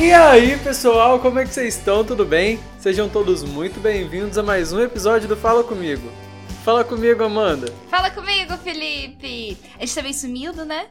E aí, pessoal, como é que vocês estão? Tudo bem? Sejam todos muito bem-vindos a mais um episódio do Fala Comigo. Fala comigo, Amanda. Fala comigo, Felipe. A gente tá bem sumido, né?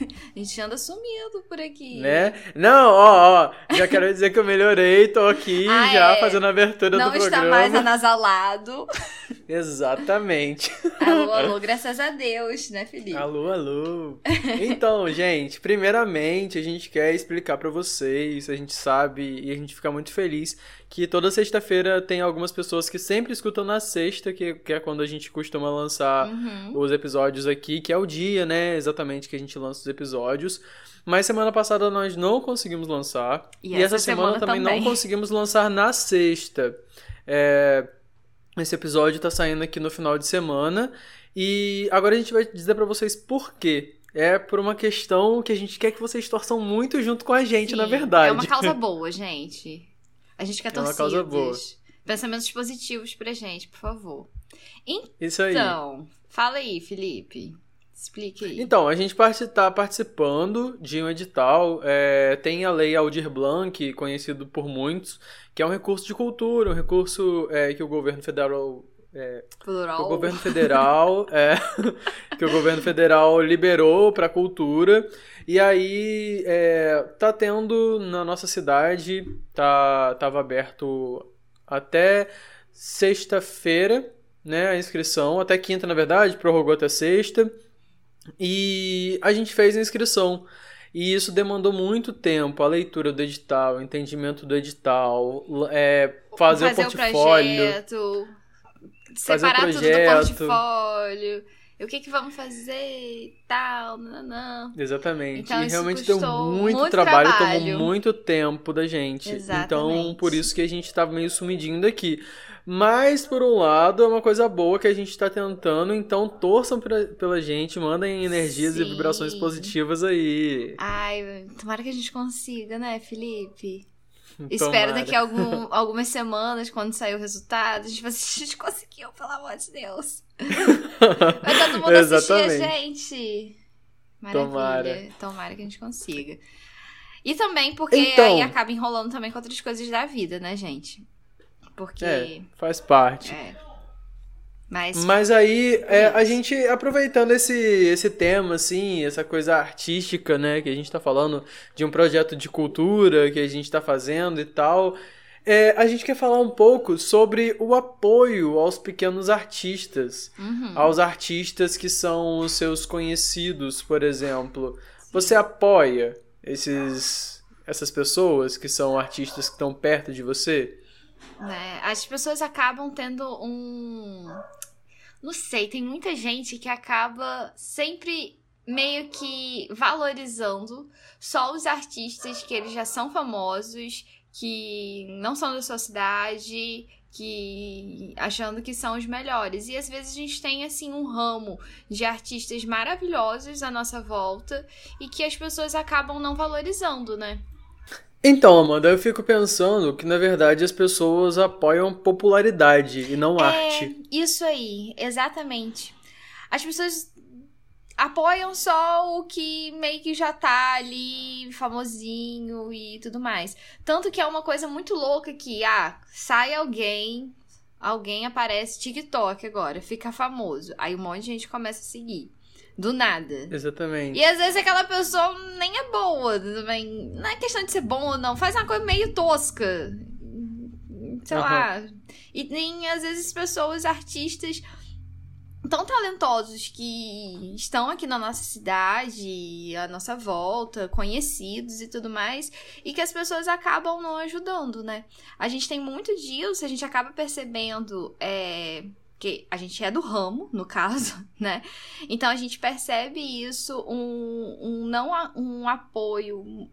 A gente anda sumido por aqui. Né? Não, ó, ó, já quero dizer que eu melhorei, tô aqui Ah, já é. fazendo a abertura Não do está programa. mais anasalado. Exatamente. Alô, alô, graças a Deus, né, Felipe? Alô, alô. Então, gente, primeiramente a gente quer explicar pra vocês, a gente sabe e a gente fica muito feliz que toda sexta-feira tem algumas pessoas que sempre escutam na sexta, que, que é quando a gente costuma lançar Uhum. os episódios aqui, que é o dia, né, exatamente que a gente lança os episódios. Mas semana passada nós não conseguimos lançar. E E, essa semana, semana também, também. não conseguimos lançar na sexta. É, esse episódio tá saindo aqui no final de semana. E agora a gente vai dizer pra vocês por quê. É por uma questão que a gente quer que vocês torçam muito junto com a gente, Sim, na verdade. É uma causa boa, gente. A gente quer É uma torcidas. causa boa. Pensamentos positivos pra gente, por favor. Isso aí. Então, fala aí, Felipe. Explique aí. Então, a gente está participando de um edital. é, tem a Lei Aldir Blanc, conhecido por muitos, que é um recurso de cultura, um recurso é, que o governo federal. É, que Plural. o governo federal é, que o governo federal liberou para cultura. E aí é, tá tendo na nossa cidade tá tava aberto até sexta-feira né a inscrição. Até quinta na verdade prorrogou até sexta. E a gente fez a inscrição. E isso demandou muito tempo, a leitura do edital, o entendimento do edital, é, fazer, o portfólio. projeto, Separar tudo do portfólio, o que que vamos fazer e tal, não, não. Exatamente. Então, e realmente deu muito, muito trabalho, trabalho. tomou muito tempo da gente. Então, Exatamente. por isso que a gente tava meio sumidinho daqui. Mas, por um lado, é uma coisa boa que a gente tá tentando, então torçam pra- pela gente, mandem energias e Sim. vibrações positivas aí. Ai, tomara que a gente consiga, né, Felipe? Espero daqui a algum- algumas semanas, quando sair o resultado, a gente vai a gente conseguiu, pelo amor de Deus. Vai todo mundo assistir a gente. Maravilha. Tomara. Tomara que a gente consiga. E também porque Então. aí acaba enrolando também com outras coisas da vida, né, gente? Porque. É, faz parte. é. Mas. Mas aí, é, a gente, aproveitando esse, esse tema, assim, essa coisa artística, né, que a gente tá falando de um projeto de cultura que a gente tá fazendo e tal, é, a gente quer falar um pouco sobre o apoio aos pequenos artistas, Uhum. aos artistas que são os seus conhecidos, por exemplo. Você apoia esses, essas pessoas que são artistas que estão perto de você? Né? As pessoas acabam tendo um. Não sei, tem muita gente que acaba sempre meio que valorizando só os artistas que eles já são famosos, que não são da sua cidade, que achando que são os melhores. E às vezes a gente tem assim um ramo de artistas maravilhosos à nossa volta e que as pessoas acabam não valorizando, né? Então, Amanda, eu fico pensando que na verdade as pessoas apoiam popularidade e não arte. É, isso aí, exatamente. As pessoas apoiam só o que meio que já tá ali famosinho e tudo mais. Tanto que é uma coisa muito louca que, ah, sai alguém, alguém aparece TikTok agora, fica famoso. Aí um monte de gente começa a seguir. Do nada. Exatamente. E às vezes aquela pessoa nem é boa também. Não é questão de ser bom ou não. Faz uma coisa meio tosca. Sei Aham. lá. E tem, às vezes, pessoas, artistas tão talentosos que estão aqui na nossa cidade, à nossa volta, conhecidos e tudo mais, e que as pessoas acabam não ajudando, né? A gente tem muito disso, a gente acaba percebendo. É, que a gente é do ramo, no caso, né? Então a gente percebe isso, um, um não um apoio,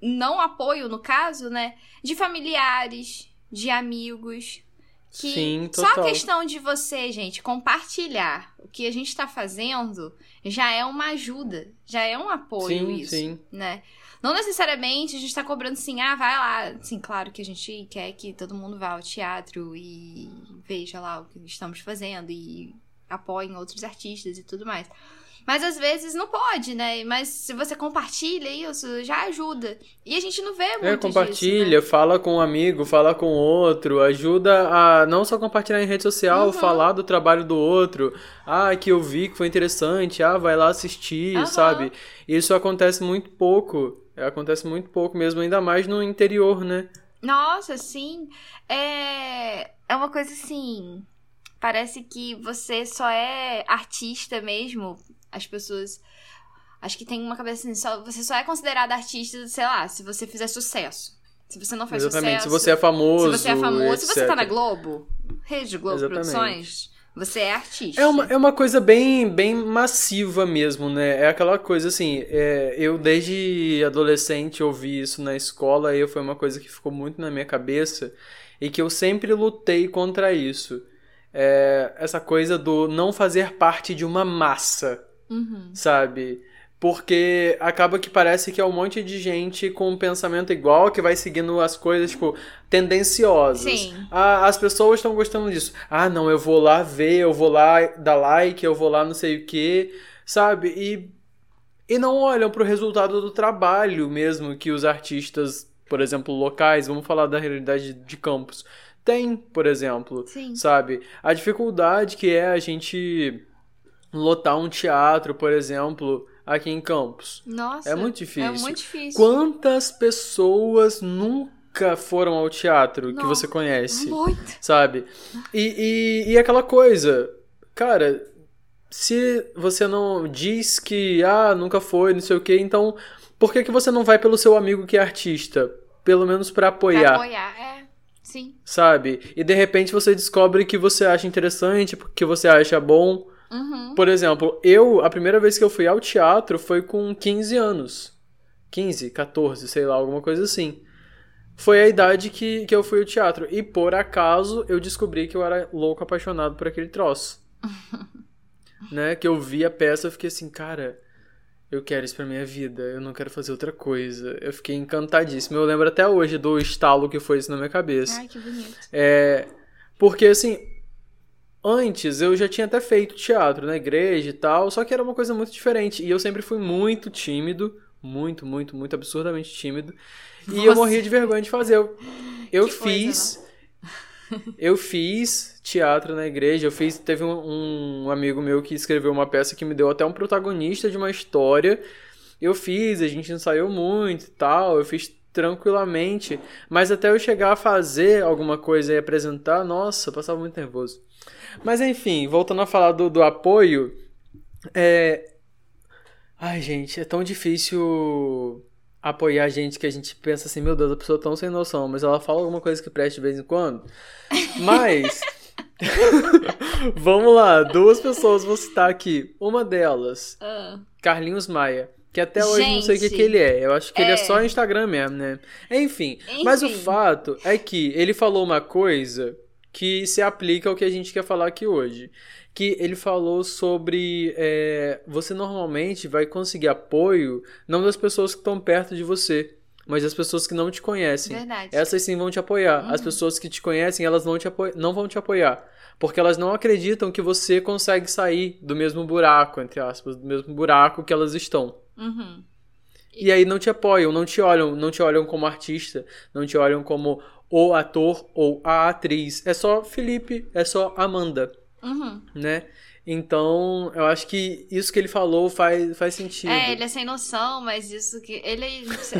não apoio, no caso, né? De familiares, de amigos. Que Sim, só total. a questão de você, gente, compartilhar o que a gente tá fazendo já é uma ajuda, já é um apoio Sim, isso, sim. né? Não necessariamente a gente tá cobrando assim, ah, vai lá. Sim, claro que a gente quer que todo mundo vá ao teatro e veja lá o que estamos fazendo e apoiem outros artistas e tudo mais. Mas às vezes não pode, né? Mas se você compartilha isso, já ajuda. E a gente não vê muito É, compartilha, disso, né? fala com um amigo, fala com outro, ajuda a não só compartilhar em rede social, Uhum. falar do trabalho do outro. Ah, que eu vi que foi interessante, ah, vai lá assistir, Aham. sabe? Isso acontece muito pouco. É, Acontece muito pouco mesmo, ainda mais no interior, né? Nossa, sim. É, é uma coisa assim. Parece que você só é artista mesmo. As pessoas. Acho que tem uma cabeça assim, só, você só é considerado artista, sei lá, se você fizer sucesso. Se você não faz Exatamente. sucesso. Se você é famoso. se você é famoso, se você tá na etc. Globo, Rede Globo Exatamente. Produções, você é artista. É uma, é uma coisa bem, bem massiva mesmo, né? É aquela coisa assim, é, eu desde adolescente ouvi isso na escola e foi uma coisa que ficou muito na minha cabeça e que eu sempre lutei contra isso. É, essa coisa do não fazer parte de uma massa, Uhum. sabe? Porque acaba que parece que é um monte de gente com um pensamento igual que vai seguindo as coisas, tipo, tendenciosas. Sim. Ah, as pessoas estão gostando disso. Ah, não, eu vou lá ver, eu vou lá dar like, eu vou lá não sei o que, sabe? E, e não olham pro resultado do trabalho mesmo que os artistas, por exemplo, locais, vamos falar da realidade de campos, tem, por exemplo Sim. sabe? A dificuldade que é a gente lotar um teatro, por exemplo, aqui em Campos. Nossa. É muito difícil. É muito difícil. Quantas pessoas nunca foram ao teatro que você conhece? Muito. Sabe? E, e, e aquela coisa, cara, se você não diz que, ah, nunca foi, não sei o que, então por que, que você não vai pelo seu amigo que é artista? Pelo menos pra Pra apoiar apoiar, é. Sim. sabe? E de repente você descobre que você acha interessante, que você acha bom. Uhum. Por exemplo, eu, a primeira vez que eu fui ao teatro foi com 15 anos. 15, 14, sei lá, alguma coisa assim. Foi a idade que, que eu fui ao teatro. E por acaso eu descobri que eu era louco apaixonado por aquele troço. né? Que eu vi a peça e fiquei assim, cara, eu quero isso pra minha vida, eu não quero fazer outra coisa. Eu fiquei encantadíssimo. Eu lembro até hoje do estalo que foi isso na minha cabeça. Ai, que bonito. É, porque assim, antes eu já tinha até feito teatro na igreja e tal, só que era uma coisa muito diferente. E eu sempre fui muito tímido, muito, muito, muito absurdamente tímido. E eu morria de vergonha de fazer. Eu, eu Que coisa, fiz. Eu fiz teatro na igreja, eu fiz. Teve um, um amigo meu que escreveu uma peça que me deu até um protagonista de uma história. Eu fiz, a gente ensaiou muito e tal, eu fiz tranquilamente, mas até eu chegar a fazer alguma coisa e apresentar, nossa, eu passava muito nervoso. Mas enfim, voltando a falar do, do apoio, é. Ai, gente, é tão difícil apoiar gente que a gente pensa assim, meu Deus, a pessoa é tão sem noção, mas ela fala alguma coisa que preste de vez em quando. Mas. Vamos lá, duas pessoas vou citar aqui. Uma delas, Ah. Carlinhos Maia. Que até hoje não sei o que, Gente, que ele é. Eu acho que ele é é. só Instagram mesmo, né? Enfim, mas o Enfim. fato é que ele falou uma coisa que se aplica ao que a gente quer falar aqui hoje. Que ele falou sobre é, você normalmente vai conseguir apoio não das pessoas que estão perto de você, mas das pessoas que não te conhecem. Verdade. Essas sim vão te apoiar. As Uhum. pessoas que te conhecem, elas não, te não vão te apoiar. Porque elas não acreditam que você consegue sair do mesmo buraco, entre aspas, do mesmo buraco que elas estão. Uhum. E aí não te apoiam, não te olham, não te olham como artista, não te olham como o ator ou a atriz. É só Felipe, é só Amanda, Uhum. né? Então, eu acho que isso que ele falou faz, faz sentido. É, ele é sem noção, mas isso que. Ele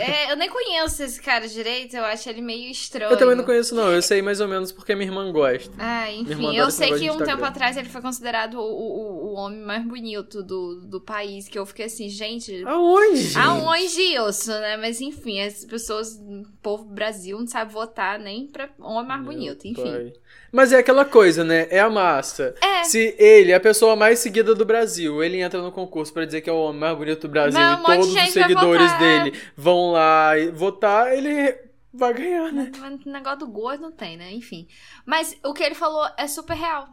é, Eu nem conheço esse cara direito, eu acho ele meio estranho. Eu também não conheço, não. Eu sei mais ou menos porque minha irmã gosta. Ah, enfim, eu sei que um tempo atrás ele foi considerado o, o, o homem mais bonito do, do país, que eu fiquei assim, gente. Aonde? Aonde isso, né? Mas enfim, as pessoas, o povo do Brasil não sabe votar nem pra homem mais Meu bonito, enfim. pai. Mas é aquela coisa, né? É a massa. É. Se ele, a pessoa mais seguida do Brasil, ele entra no concurso pra dizer que é o homem mais bonito do Brasil Mas um e de todos os seguidores é. dele vão lá e votar, ele vai ganhar, né? O negócio do gosto não tem, né? Enfim. Mas o que ele falou é super real.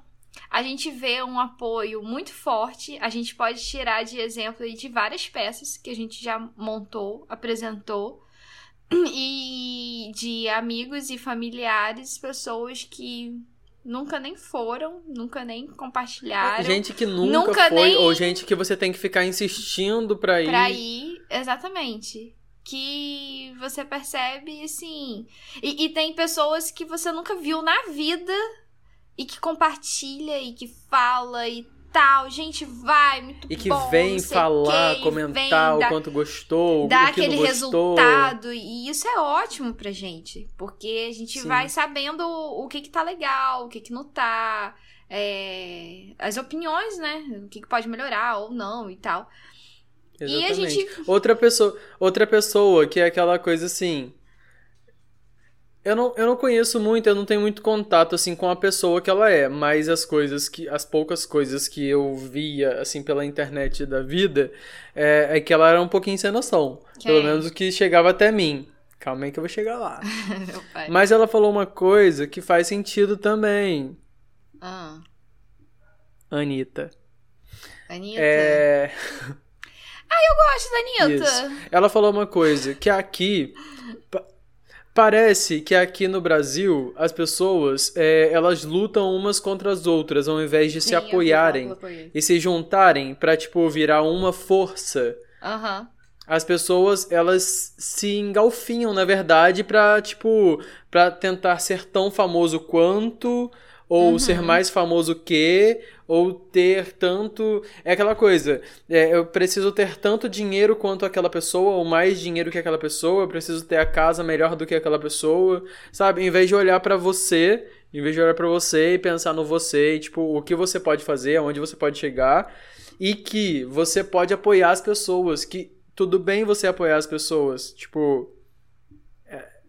A gente vê um apoio muito forte. A gente pode tirar de exemplo aí de várias peças que a gente já montou, apresentou. E de amigos e familiares, pessoas que nunca nem foram, nunca nem compartilharam. Gente que nunca, Nunca foi, ou gente que você tem que ficar insistindo pra ir. Pra ir, exatamente. Que você percebe, assim. E, e tem pessoas que você nunca viu na vida e que compartilha e que fala e tal. Gente, vai, muito E que bom, vem falar, comentar vem o quanto gostou, dá o que aquele gostou. resultado. E isso é ótimo pra gente. Porque a gente Sim. vai sabendo o que que tá legal, o que que não tá. é, as opiniões, né? O que, que pode melhorar ou não e tal. E a Exatamente. gente. Outra pessoa, outra pessoa que é aquela coisa assim. Eu não, eu não conheço muito, eu não tenho muito contato assim com a pessoa que ela é, mas as coisas que as poucas coisas que eu via assim pela internet da vida é, é que ela era um pouquinho sem noção, Quem? pelo menos o que chegava até mim. Calma aí que eu vou chegar lá. Mas ela falou uma coisa que faz sentido também, Ah, Anitta. Anitta. É, Eu gosto da Anitta. Ela falou uma coisa, que aqui. Pa- Parece que aqui no Brasil as pessoas é, elas lutam umas contra as outras ao invés de se Sim, vi apoiarem e se juntarem pra tipo virar uma força. Aham. As pessoas elas se engalfinham na verdade pra tipo para tentar ser tão famoso quanto ou Uhum. ser mais famoso que ou ter tanto é aquela coisa é, eu preciso ter tanto dinheiro quanto aquela pessoa ou mais dinheiro que aquela pessoa eu preciso ter a casa melhor do que aquela pessoa sabe? Em vez de olhar pra você em vez de olhar pra você e pensar no você e, tipo o que você pode fazer aonde você pode chegar e que você pode apoiar as pessoas que tudo bem você apoiar as pessoas tipo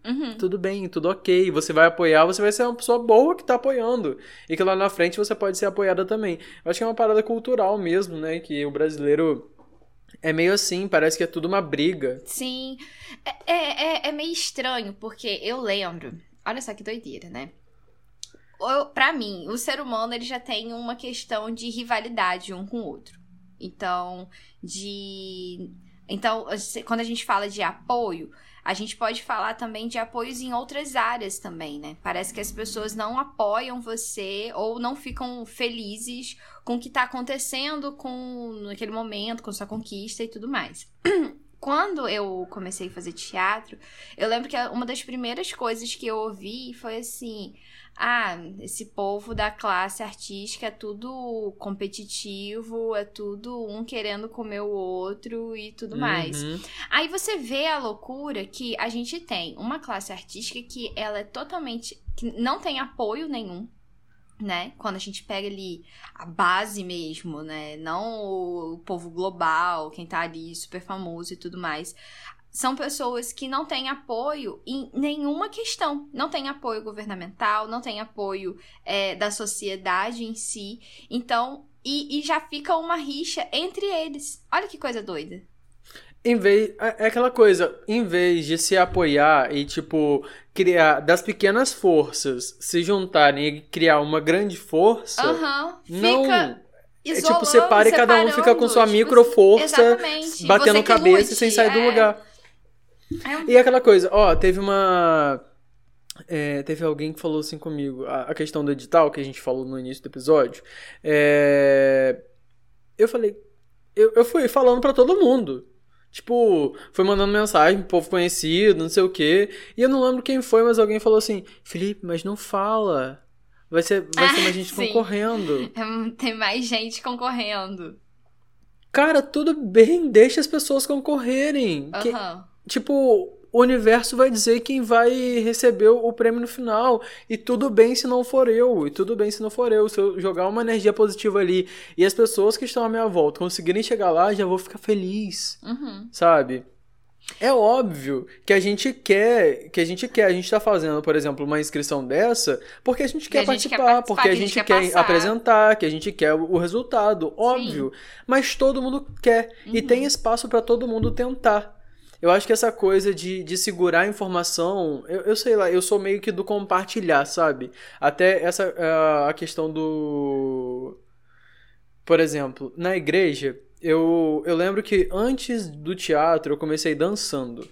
Uhum. tudo bem, tudo ok. Você vai apoiar, você vai ser uma pessoa boa que tá apoiando. E que lá na frente você pode ser apoiada também. Eu acho que é uma parada cultural mesmo, né? Que o brasileiro é meio assim, parece que é tudo uma briga. Sim. É, é, é- é meio estranho, porque eu lembro. Olha só que doideira, né? Pra mim, o ser humano ele já tem uma questão de rivalidade um com o outro. Então, de. Então, quando a gente fala de apoio, a gente pode falar também de apoios em outras áreas também, né? Parece que as pessoas não apoiam você ou não ficam felizes com o que tá acontecendo com naquele momento, com sua conquista e tudo mais. Quando eu comecei a fazer teatro, eu lembro que uma das primeiras coisas que eu ouvi foi assim: ah, esse povo da classe artística é tudo competitivo, é tudo um querendo comer o outro e tudo mais. Uhum. Aí você vê a loucura que a gente tem uma classe artística que ela é totalmente. que não tem apoio nenhum. Né? Quando a gente pega ali a base mesmo, né? Não o povo global, quem tá ali super famoso e tudo mais. São pessoas que não têm apoio em nenhuma questão. Não tem apoio governamental, não tem apoio é, da sociedade em si. Então, e, e já fica uma rixa entre eles. Olha que coisa doida. Em vez, é é aquela coisa, em vez de se apoiar e, tipo, criar das pequenas forças se juntarem e criar uma grande força, Aham. não. Fica É isolando, tipo, separa e cada um fica com sua micro força, exatamente. batendo Você cabeça e sem sair do é. lugar. É E aquela coisa, ó, teve uma. é, teve alguém que falou assim comigo, a, a questão do edital que a gente falou no início do episódio. é, eu falei, eu, eu fui falando pra todo mundo. Tipo, fui mandando mensagem pro povo conhecido, não sei o quê. E eu não lembro quem foi, mas alguém falou assim: Felipe, mas não fala. Vai ser, vai ser Ah, mais gente sim. concorrendo. é- Tem mais gente concorrendo. Cara, tudo bem, deixa as pessoas concorrerem. Que- Aham. Tipo, o universo vai dizer quem vai receber o prêmio no final. E tudo bem se não for eu. E tudo bem se não for eu. Se eu jogar uma energia positiva ali e as pessoas que estão à minha volta conseguirem chegar lá, já vou ficar feliz. Uhum. Sabe? É óbvio que a gente quer, que a gente quer, a gente tá fazendo, por exemplo, uma inscrição dessa, porque a gente quer, a gente quer participar, participar, porque que a gente, quer, passar. apresentar, que a gente quer o resultado, óbvio. Mas todo mundo quer e Uhum. tem espaço pra todo mundo tentar. Eu acho que essa coisa de, de segurar a informação, eu, eu sei lá, eu sou meio que do compartilhar, sabe? Até essa ah, a questão do por exemplo, na igreja, eu, eu lembro que antes do teatro eu comecei dançando.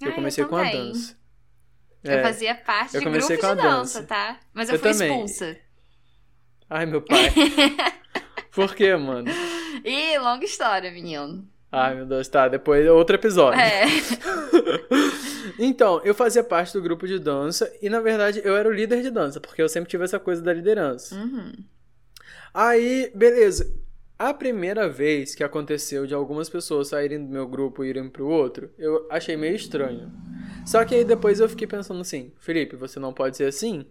Ah, Eu eu comecei com a dança. É. Eu fazia parte eu de grupo de dança, dança, tá? Mas eu, eu fui também. expulsa. Ai, meu pai. Por quê, mano? Ih, longa história, menino. Ai, meu Deus, tá. Depois outro episódio. É. então, eu fazia parte do grupo de dança e, na verdade, eu era o líder de dança, porque eu sempre tive essa coisa da liderança. Uhum. Aí, beleza. A primeira vez que aconteceu de algumas pessoas saírem do meu grupo e irem pro outro, eu achei meio estranho. Só que aí depois eu fiquei pensando assim, Felipe, você não pode ser assim?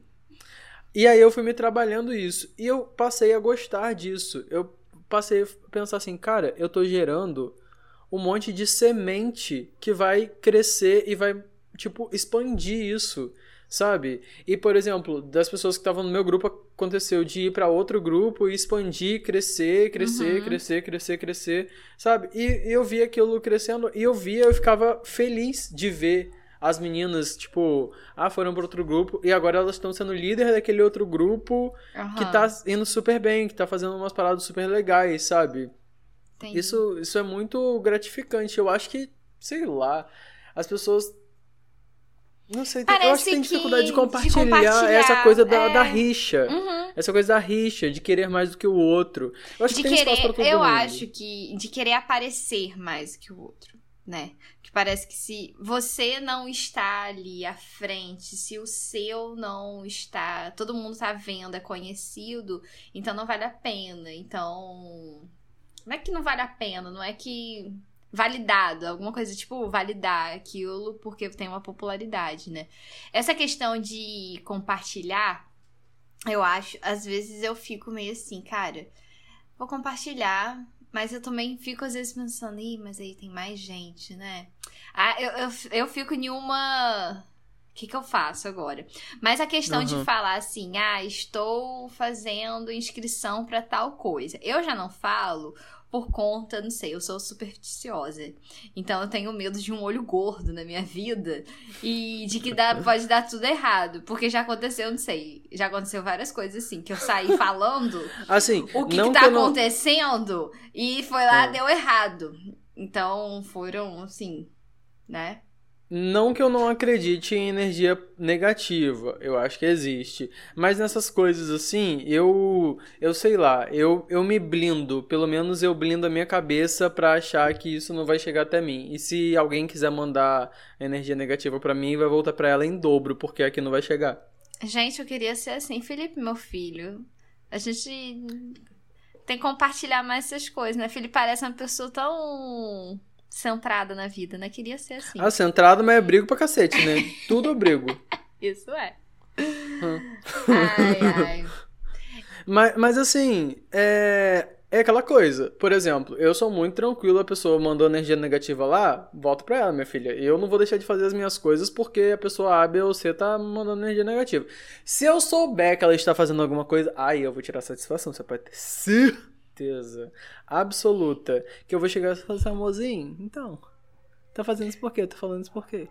E aí eu fui me trabalhando isso. E eu passei a gostar disso. Eu passei a pensar assim, cara, eu tô gerando um monte de semente que vai crescer e vai, tipo, expandir isso sabe? E, por exemplo, das pessoas que estavam no meu grupo, aconteceu de ir para outro grupo e expandir, crescer, crescer, uhum. crescer, crescer, crescer, sabe? E, e eu via aquilo crescendo e eu via, eu ficava feliz de ver as meninas, tipo, ah, foram para outro grupo e agora elas estão sendo líder daquele outro grupo uhum. que tá indo super bem, que tá fazendo umas paradas super legais, sabe? Isso, isso é muito gratificante. Eu acho que, sei lá, as pessoas não sei, Parece eu acho que tem dificuldade de compartilhar, de compartilhar essa coisa da, é... da rixa. Uhum. Essa coisa da rixa, de querer mais do que o outro. Eu acho de que tem querer, espaço pra todo Eu mundo. acho que de querer aparecer mais que o outro, né? Que parece que se você não está ali à frente, se o seu não está, todo mundo tá vendo, é conhecido, então não vale a pena. Então, não é que não vale a pena, não é que validado, alguma coisa tipo validar aquilo porque tem uma popularidade, né? Essa questão de compartilhar, eu acho, às vezes eu fico meio assim, cara, vou compartilhar, mas eu também fico às vezes pensando, ih, mas aí tem mais gente, né? Ah, eu, eu, eu fico em uma. O que, que eu faço agora? Mas a questão uhum. de falar assim, ah, estou fazendo inscrição para tal coisa. Eu já não falo por conta, não sei, eu sou supersticiosa. Então eu tenho medo de um olho gordo na minha vida e de que dá, pode dar tudo errado. Porque já aconteceu, não sei, já aconteceu várias coisas assim, que eu saí falando assim, o que, que tá que acontecendo não... e foi lá, é. deu errado. Então foram, assim, né? Não que eu não acredite em energia negativa, eu acho que existe. Mas nessas coisas assim, eu eu sei lá, eu, eu me blindo, pelo menos eu blindo a minha cabeça para achar que isso não vai chegar até mim. E se alguém quiser mandar energia negativa para mim, vai voltar para ela em dobro, porque aqui não vai chegar. Gente, eu queria ser assim, Felipe, meu filho. A gente tem que compartilhar mais essas coisas, né? Felipe parece uma pessoa tão centrada na vida, né? Queria ser assim. Ah, centrada, mas é brigo pra cacete, né? Tudo é brigo. Isso é. Hum. Ai, ai. Mas, mas assim, é, é aquela coisa. Por exemplo, eu sou muito tranquilo, a pessoa mandou energia negativa lá, volta pra ela, minha filha. Eu não vou deixar de fazer as minhas coisas porque a pessoa A, B ou C tá mandando energia negativa. Se eu souber que ela está fazendo alguma coisa, aí eu vou tirar satisfação. Você pode ter certeza certeza absoluta que eu vou chegar e falar assim, amorzinho, então, tá fazendo isso por quê? Tá falando isso por quê?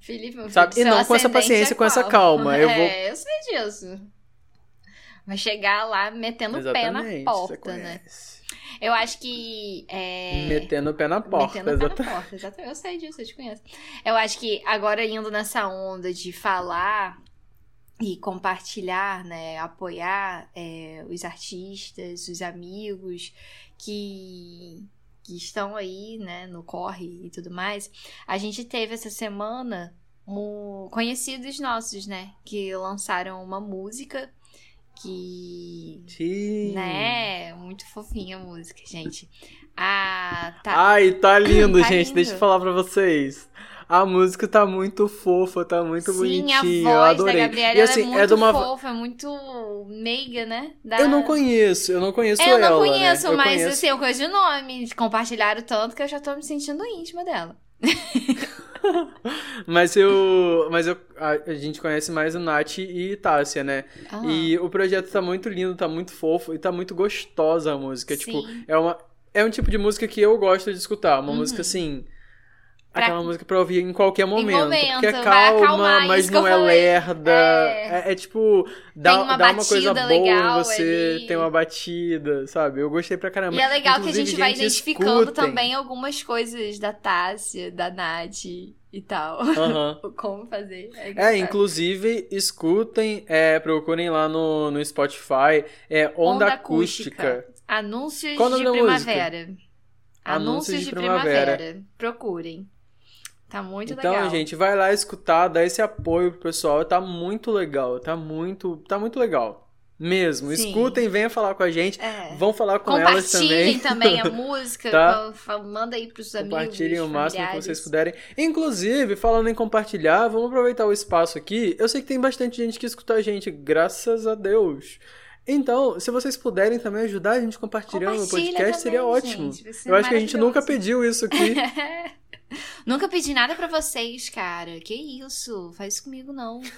Felipe, meu Sabe? E não com essa paciência, é com essa calma. Eu vou... É, eu sei disso. Vai chegar lá metendo o pé na porta, né? Eu acho que. É... Metendo o pé na porta. Metendo o pé na porta, exatamente. Eu sei disso, eu te conheço. Eu acho que agora indo nessa onda de falar e compartilhar, né, apoiar é, os artistas, os amigos que, que estão aí, né, no corre e tudo mais. A gente teve essa semana um, conhecidos nossos, né, que lançaram uma música que, Sim. né, muito fofinha a música, gente. Ah, tá. Ai, tá lindo, tá gente. Lindo. Deixa eu falar pra vocês. A música tá muito fofa, tá muito Sim, bonitinha. Sim, a voz eu adorei. da Gabriela e, assim, é muito é uma... fofa, é muito meiga, né? Da... Eu não conheço, eu não conheço eu ela, Eu não conheço, né? mas conheço... assim, eu conheço de nome. Compartilharam tanto que eu já tô me sentindo íntima dela. mas eu. Mas eu, a, a, gente conhece mais o Nath e Tássia, né? Ah. E o projeto tá muito lindo, tá muito fofo e tá muito gostosa a música. Tipo, Sim. Tipo, é uma. É um tipo de música que eu gosto de escutar. Uma uhum. música assim Pra... Aquela música pra ouvir em qualquer momento. Em momento porque é calma, mas não é lerda. É... É, é, tipo, dá, uma, dá uma coisa boa você ali. tem uma batida, sabe? Eu gostei pra caramba. E é legal Inclusive, que a gente, gente vai identificando escutem. também algumas coisas da Tássia, da Nath. e tal. Uhum. Como fazer. É, É, inclusive, escutem, é, procurem lá no, no Spotify, é Onda, Acústica. Anúncios Qual de primavera. Anúncios, de, primavera. Procurem. Tá muito Então, legal. gente, vai lá escutar, dá esse apoio pro pessoal, tá muito legal, tá muito, tá muito legal. Mesmo. Sim. Escutem, venha falar com a gente. É. Vão falar com elas também. Compartilhem também a música. Tá? Manda aí pros amigos. Compartilhem o máximo que vocês puderem. Inclusive, falando em compartilhar, vamos aproveitar o espaço aqui. Eu sei que tem bastante gente que escuta a gente, graças a Deus. Então, se vocês puderem também ajudar a gente compartilhando o podcast, seria também, ótimo. gente, Eu acho que a gente nunca pediu isso aqui. Nunca pedi nada pra vocês, cara. Que isso? Faz isso comigo, não.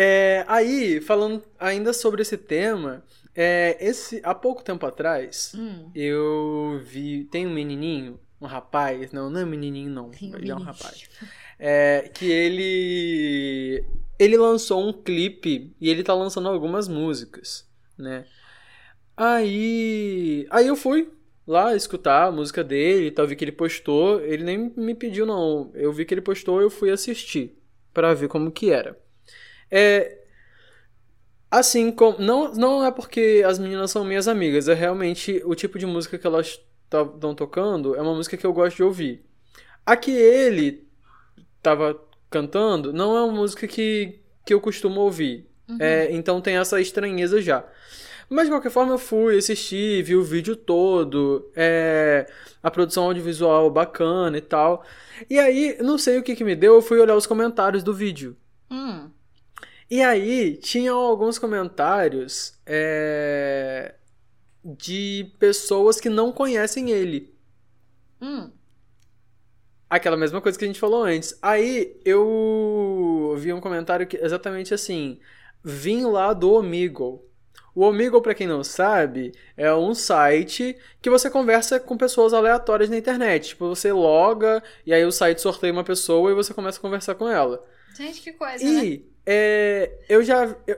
É, aí, falando ainda sobre esse tema, é, esse, há pouco tempo atrás, Hum. eu vi. Tem um menininho, um rapaz, não, não é um menininho, não. Tem um ele é um rapaz. É, que ele. Ele lançou um clipe e ele tá lançando algumas músicas, né? Aí. Aí eu fui lá escutar a música dele e tal, vi que ele postou. Ele nem me pediu, não. Eu vi que ele postou eu fui assistir pra ver como que era. É. Assim, como, não, não é porque as meninas são minhas amigas, é realmente o tipo de música que elas estão tocando é uma música que eu gosto de ouvir. A que ele tava cantando não é uma música que, que eu costumo ouvir. É, então tem essa estranheza já. Mas de qualquer forma eu fui assistir, vi o vídeo todo, é, a produção audiovisual bacana e tal. E aí, não sei o que que me deu, eu fui olhar os comentários do vídeo. Hum. E aí, tinham alguns comentários é, de pessoas que não conhecem ele. Hum. Aquela mesma coisa que a gente falou antes. Aí, eu vi um comentário que exatamente assim: vim lá do Omegle. O Omegle, pra quem não sabe, é um site que você conversa com pessoas aleatórias na internet. Tipo, você loga e aí o site sorteia uma pessoa e você começa a conversar com ela. Gente, que coisa, né? E é, eu, já, eu,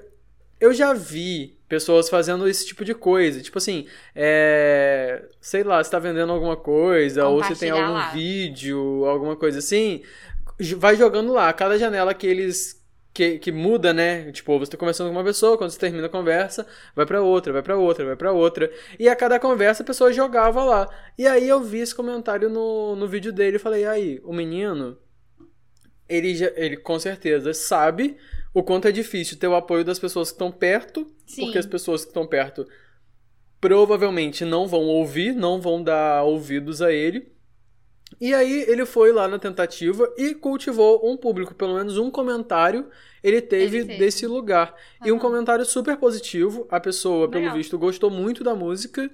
eu já vi pessoas fazendo esse tipo de coisa. Tipo assim, é, sei lá, você tá vendendo alguma coisa, ou você tem algum lá. vídeo, alguma coisa assim, vai jogando lá. Cada janela que eles. Que, que muda, né? Tipo, você tá conversando com uma pessoa, quando você termina a conversa, vai pra outra, vai pra outra, vai pra outra. E a cada conversa a pessoa jogava lá. E aí eu vi esse comentário no, no vídeo dele e falei, aí, o menino, ele, já, ele com certeza sabe o quanto é difícil ter o apoio das pessoas que estão perto, Sim. porque as pessoas que estão perto provavelmente não vão ouvir, não vão dar ouvidos a ele. E aí ele foi lá na tentativa e cultivou um público, pelo menos um comentário ele teve, Ele teve. desse lugar. E um comentário super positivo, a pessoa, pelo Legal. visto, gostou muito da música,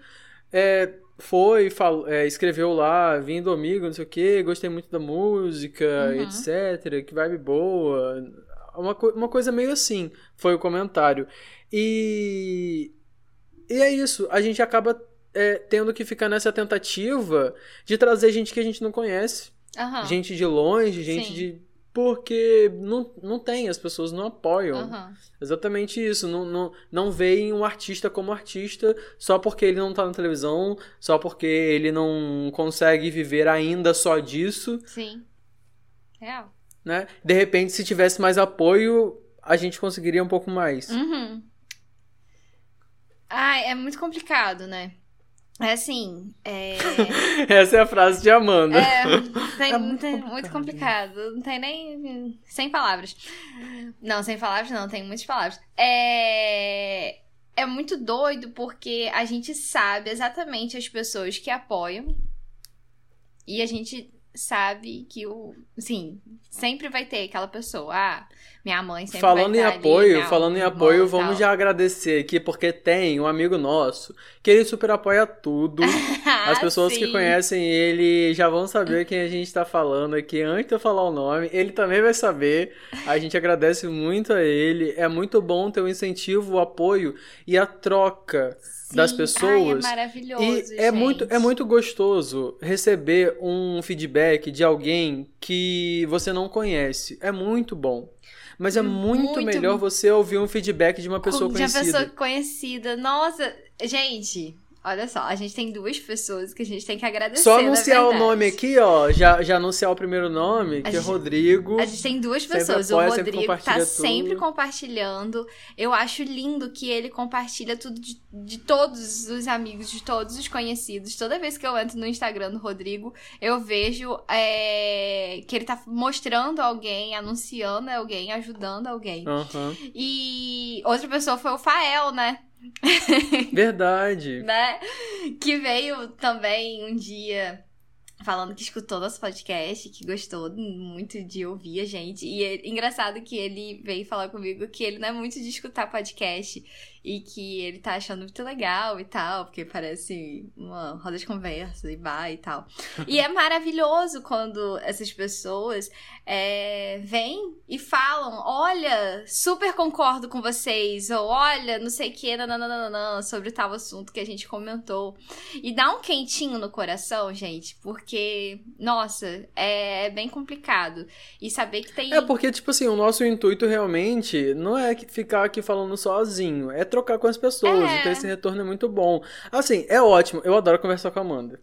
é, foi, fal- é, escreveu lá, vindo amigo, não sei o que, gostei muito da música, Uhum. etc, que vibe boa, uma, co- uma coisa meio assim, foi o comentário. E, e é isso, a gente acaba é, tendo que ficar nessa tentativa de trazer gente que a gente não conhece, Aham. gente de longe, gente Sim. de... Porque não, não tem, as pessoas não apoiam. Aham. Exatamente isso. Não, não, não veem um artista como artista só porque ele não tá na televisão, só porque ele não consegue viver ainda só disso, Sim. Real. né? De repente, se tivesse mais apoio, a gente conseguiria um pouco mais. Uhum. Ai, é muito complicado, né? É assim, é... Essa é a frase de Amanda. É, tem, É muito tem- muito complicado. Não tem nem. Sem palavras. Não, sem palavras não, tem muitas palavras. É. É muito doido porque a gente sabe exatamente as pessoas que apoiam. E a gente sabe que o. Sim, sempre vai ter aquela pessoa. Ah, minha mãe sempre Falando vai em ali, apoio, minha falando em apoio, e vamos tal. já agradecer aqui, porque tem um amigo nosso que ele super apoia tudo. As pessoas que conhecem ele já vão saber quem a gente tá falando aqui antes de eu falar o nome. Ele também vai saber. A gente agradece muito a ele. É muito bom ter o incentivo, o apoio e a troca das pessoas. Ai, é maravilhoso. E é muito, é gente. muito gostoso receber um feedback de alguém que você não conhece. É muito bom. Mas é muito, Muito melhor você ouvir um feedback de uma pessoa de uma conhecida. pessoa conhecida. Nossa, gente, Olha só, a gente tem duas pessoas que a gente tem que agradecer. Só anunciar o nome aqui, ó. Já, já anunciar o primeiro nome, que é gente, é Rodrigo. A gente tem duas pessoas. Apoia, o Rodrigo sempre tá tudo. sempre compartilhando. Eu acho lindo que ele compartilha tudo de, de todos os amigos, de todos os conhecidos. Toda vez que eu entro no Instagram do Rodrigo, eu vejo é, que ele tá mostrando alguém, anunciando alguém, ajudando alguém. Uhum. E outra pessoa foi o Fael, né? Verdade. né? Que veio também um dia falando que escutou nosso podcast, que gostou muito de ouvir a gente. E é engraçado que ele veio falar comigo que ele não é muito de escutar podcast e que ele tá achando muito legal e tal, porque parece uma roda de conversa e vai e tal. e é maravilhoso quando essas pessoas é, vêm e falam: olha, super concordo com vocês, ou olha, não sei o que, nananana, sobre tal assunto que a gente comentou. E dá um quentinho no coração, gente, porque, nossa, é bem complicado. E saber que tem. É porque, tipo assim, o nosso intuito realmente não é ficar aqui falando sozinho, é trocar com as pessoas. É. Então esse retorno é muito bom. Assim, é ótimo. Eu adoro conversar com a Amanda.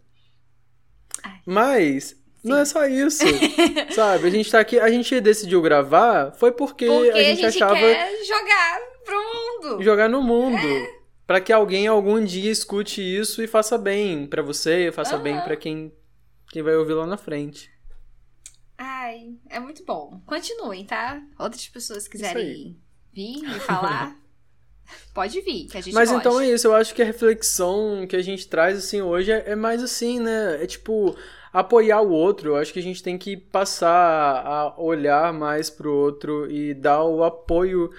Ai. Mas Sim. não é só isso. sabe? A gente tá aqui, a gente decidiu gravar foi porque, porque a gente, a gente achava quer jogar pro mundo. Jogar no mundo. É. Para que alguém algum dia escute isso e faça bem para você, faça uhum. bem para quem quem vai ouvir lá na frente. Ai, é muito bom. Continuem, tá? Outras pessoas quiserem vir e falar, Pode vir, que a gente Mas pode. então é isso, eu acho que a reflexão que a gente traz assim hoje é, é, mais assim, né? É tipo apoiar o outro. Eu acho que a gente tem que passar a olhar mais pro outro e dar o apoio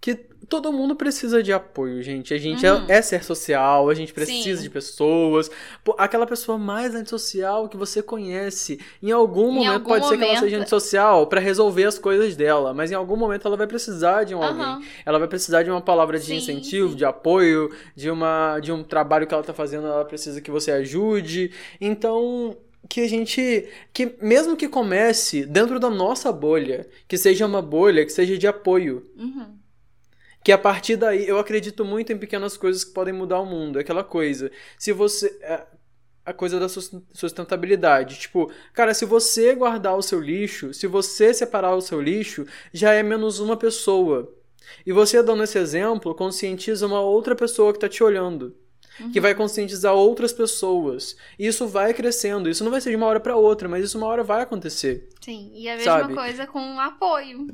que todo mundo precisa de apoio, gente. A gente uhum. é, é, ser social, a gente precisa Sim. de pessoas. Pô, aquela pessoa mais antissocial que você conhece, em algum em momento algum pode momento... ser que ela seja antissocial para resolver as coisas dela, mas em algum momento ela vai precisar de um uhum. alguém. Ela vai precisar de uma palavra de Sim. incentivo, de apoio, de uma de um trabalho que ela tá fazendo, ela precisa que você ajude. Então, que a gente que mesmo que comece dentro da nossa bolha, que seja uma bolha que seja de apoio. Uhum que a partir daí eu acredito muito em pequenas coisas que podem mudar o mundo. Aquela coisa. Se você. É, a coisa da sustentabilidade. Tipo, cara, se você guardar o seu lixo, se você separar o seu lixo, já é menos uma pessoa. E você dando esse exemplo, conscientiza uma outra pessoa que está te olhando. Uhum. Que vai conscientizar outras pessoas. E isso vai crescendo. Isso não vai ser de uma hora para outra, mas isso uma hora vai acontecer. Sim, e a mesma sabe? coisa com apoio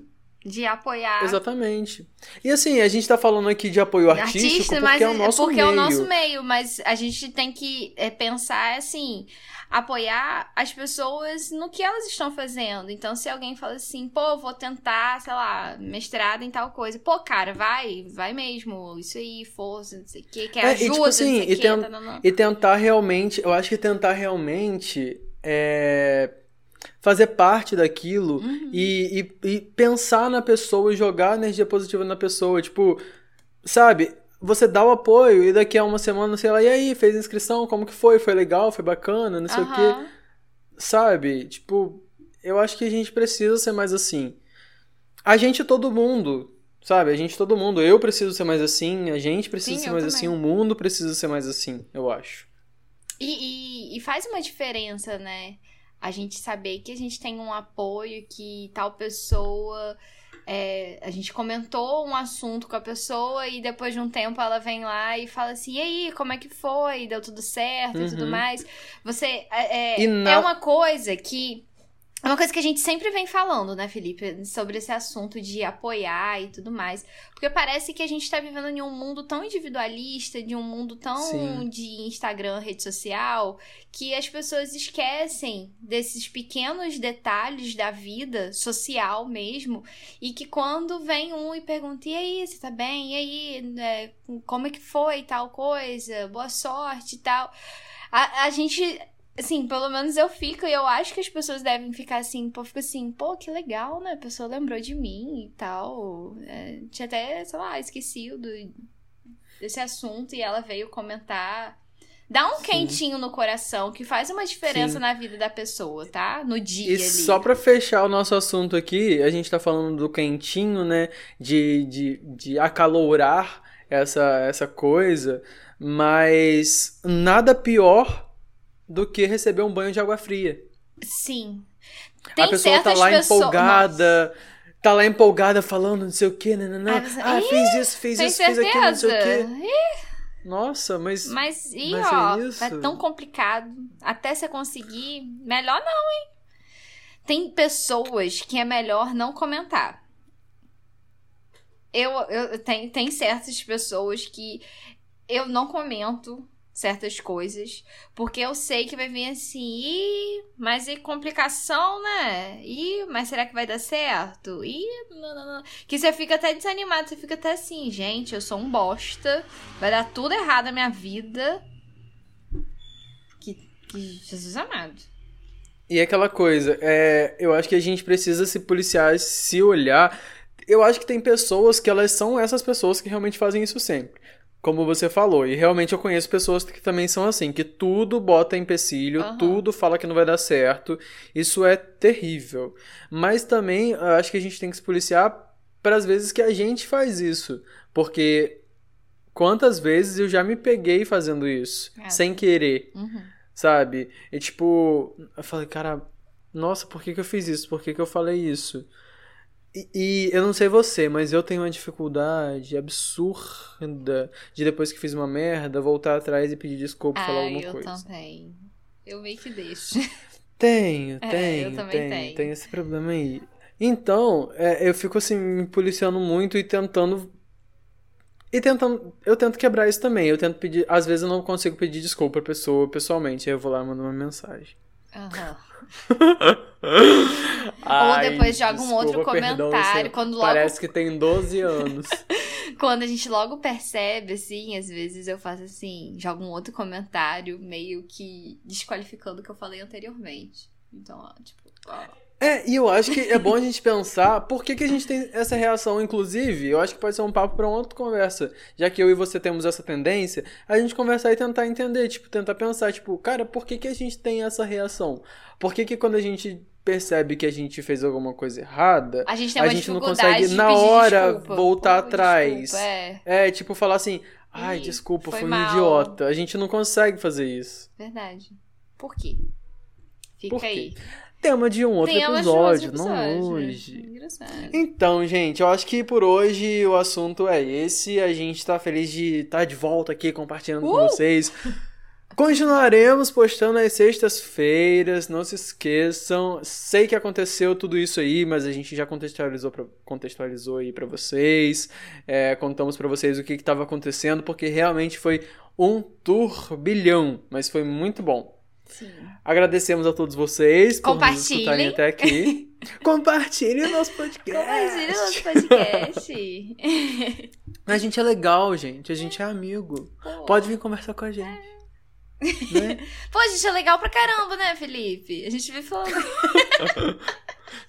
de apoiar. Exatamente. E assim, a gente tá falando aqui de apoio artístico Artista, porque mas é o nosso porque meio. é o nosso meio, mas a gente tem que é, pensar assim, apoiar as pessoas no que elas estão fazendo. Então, se alguém fala assim, pô, vou tentar, sei lá, mestrado em tal coisa. Pô, cara, vai, vai mesmo. Isso aí, força, não sei o que, quer é, ajuda, e, tipo assim, não sei o que. Tá, e tentar realmente, eu acho que tentar realmente é fazer parte daquilo uhum. e, e, e, pensar na pessoa e jogar energia positiva na pessoa. Tipo, sabe? Você dá o apoio e daqui a uma semana, sei lá, e aí, fez inscrição? Como que foi? Foi legal? Foi bacana? Não sei uhum. o quê. Sabe? Tipo, eu acho que a gente precisa ser mais assim. A gente, todo mundo, sabe? A gente, todo mundo. Eu preciso ser mais assim, a gente precisa Sim, ser mais assim, também. assim, o mundo precisa ser mais assim, eu acho. E, e, e faz uma diferença, né? A gente saber que a gente tem um apoio, que tal pessoa. É, a gente comentou um assunto com a pessoa e depois de um tempo ela vem lá e fala assim: e aí, como é que foi? Deu tudo certo uhum. e tudo uhum. mais. Você. É, é, na... é uma coisa que é uma coisa que a gente sempre vem falando, né, Felipe? Sobre esse assunto de apoiar e tudo mais. Porque parece que a gente tá vivendo em um mundo tão individualista, de um mundo tão Sim. de Instagram, rede social, que as pessoas esquecem desses pequenos detalhes da vida social mesmo. E que quando vem um e pergunta: e aí, você tá bem? E aí, é, como é que foi tal coisa? Boa sorte e tal. A, a gente Assim, pelo menos eu fico e eu acho que as pessoas devem ficar assim, pô, fico assim, pô, que legal, né? A pessoa lembrou de mim e tal. É, tinha até, sei lá, esquecido desse assunto e ela veio comentar. Dá um Sim. quentinho no coração que faz uma diferença Sim. na vida da pessoa, tá? No dia. E ali. só pra fechar o nosso assunto aqui, a gente tá falando do quentinho, né? De, de, de acalorar essa, essa coisa, mas nada pior do que receber um banho de água fria. Sim. Tem a pessoa tá lá pessoas... empolgada. Nossa. Tá lá empolgada falando não sei o que, né, né. Ah, fez isso, fez isso, fez aquilo, não sei o que. Nossa, mas. Mas, e mas ó, é, isso? é tão complicado. Até você conseguir. Melhor não, hein? Tem pessoas que é melhor não comentar. Eu, eu tem, tem certas pessoas que eu não comento certas coisas, porque eu sei que vai vir assim, mas e complicação, né? Ih, mas será que vai dar certo? Ih, não, não, não. Que você fica até desanimado, você fica até assim, gente, eu sou um bosta, vai dar tudo errado na minha vida. Que, que Jesus amado. E aquela coisa, é, eu acho que a gente precisa se policiar, se olhar. Eu acho que tem pessoas que elas são essas pessoas que realmente fazem isso sempre como você falou, e realmente eu conheço pessoas que também são assim, que tudo bota empecilho, uhum. tudo fala que não vai dar certo. Isso é terrível. Mas também eu acho que a gente tem que se policiar para as vezes que a gente faz isso, porque quantas vezes eu já me peguei fazendo isso, é. sem querer. Uhum. Sabe? E tipo, eu falei, cara, nossa, por que, que eu fiz isso? Por que, que eu falei isso? E, e, eu não sei você, mas eu tenho uma dificuldade absurda de depois que fiz uma merda, voltar atrás e pedir desculpa, e falar alguma eu coisa. Eu também. Eu meio que deixo. Tenho, é, tenho, tenho, tenho. Tenho esse problema aí. Então, é, eu fico assim, me policiando muito e tentando. E tentando. Eu tento quebrar isso também. Eu tento pedir. Às vezes eu não consigo pedir desculpa pra pessoa pessoalmente. Aí eu vou lá e mando uma mensagem. Uhum. Ou depois joga desculpa, um outro comentário. quando logo... Parece que tem 12 anos. quando a gente logo percebe, assim, às vezes eu faço assim, jogo um outro comentário, meio que desqualificando o que eu falei anteriormente. Então, ó, tipo, ó. É, e eu acho que é bom a gente pensar por que, que a gente tem essa reação. Inclusive, eu acho que pode ser um papo para uma outra conversa. Já que eu e você temos essa tendência, a gente conversar e tentar entender, tipo, tentar pensar, tipo, cara, por que, que a gente tem essa reação? Por que, que quando a gente percebe que a gente fez alguma coisa errada, a gente, a gente não consegue na hora desculpa. voltar atrás. Desculpa, é. é, tipo, falar assim, ai, desculpa, foi, foi um idiota. A gente não consegue fazer isso. Verdade. Por quê? Fica Por quê? aí. Tema de um outro episódio, não hoje. Então, gente, eu acho que por hoje o assunto é esse. A gente tá feliz de estar tá de volta aqui compartilhando uh! com vocês. Continuaremos postando às sextas-feiras, não se esqueçam. Sei que aconteceu tudo isso aí, mas a gente já contextualizou, pra, contextualizou aí para vocês. É, contamos para vocês o que estava acontecendo, porque realmente foi um turbilhão, mas foi muito bom. Sim. Agradecemos a todos vocês por nos escutarem até aqui. Compartilhe o nosso podcast. Compartilhe o nosso podcast. a gente é legal, gente. A gente é amigo. Pô. Pode vir conversar com a gente. É. Né? Pô, a gente é legal pra caramba, né, Felipe? A gente vem falando.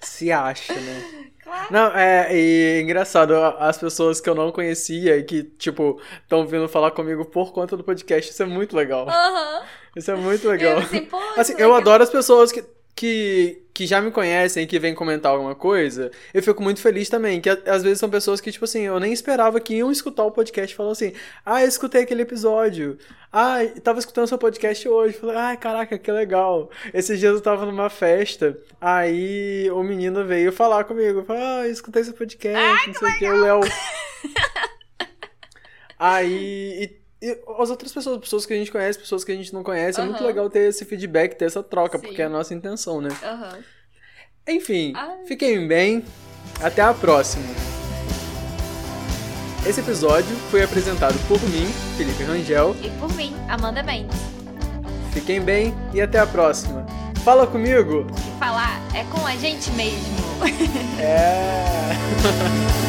Se acha, né? Claro. Não, é, engraçado, as pessoas que eu não conhecia e que, tipo, estão vindo falar comigo por conta do podcast, isso é muito legal. Uhum. Isso é muito legal. Eu, assim, Pô, assim, eu adoro as pessoas que que, que já me conhecem, que vêm comentar alguma coisa, eu fico muito feliz também. Que às vezes são pessoas que, tipo assim, eu nem esperava que iam escutar o podcast e falam assim: Ah, eu escutei aquele episódio. Ah, tava escutando seu podcast hoje. Falei, ah, caraca, que legal. Esses dias eu tava numa festa, aí o menino veio falar comigo. Falei, ah, eu escutei seu podcast, Ai, não sei o que, o Léo. aí. E as outras pessoas, pessoas que a gente conhece, pessoas que a gente não conhece, uhum. é muito legal ter esse feedback, ter essa troca, Sim. porque é a nossa intenção, né? Uhum. Enfim, Ai. fiquem bem. Até a próxima. Esse episódio foi apresentado por mim, Felipe Rangel. E por mim, Amanda Mendes. Fiquem bem e até a próxima. Fala comigo! E falar é com a gente mesmo. É.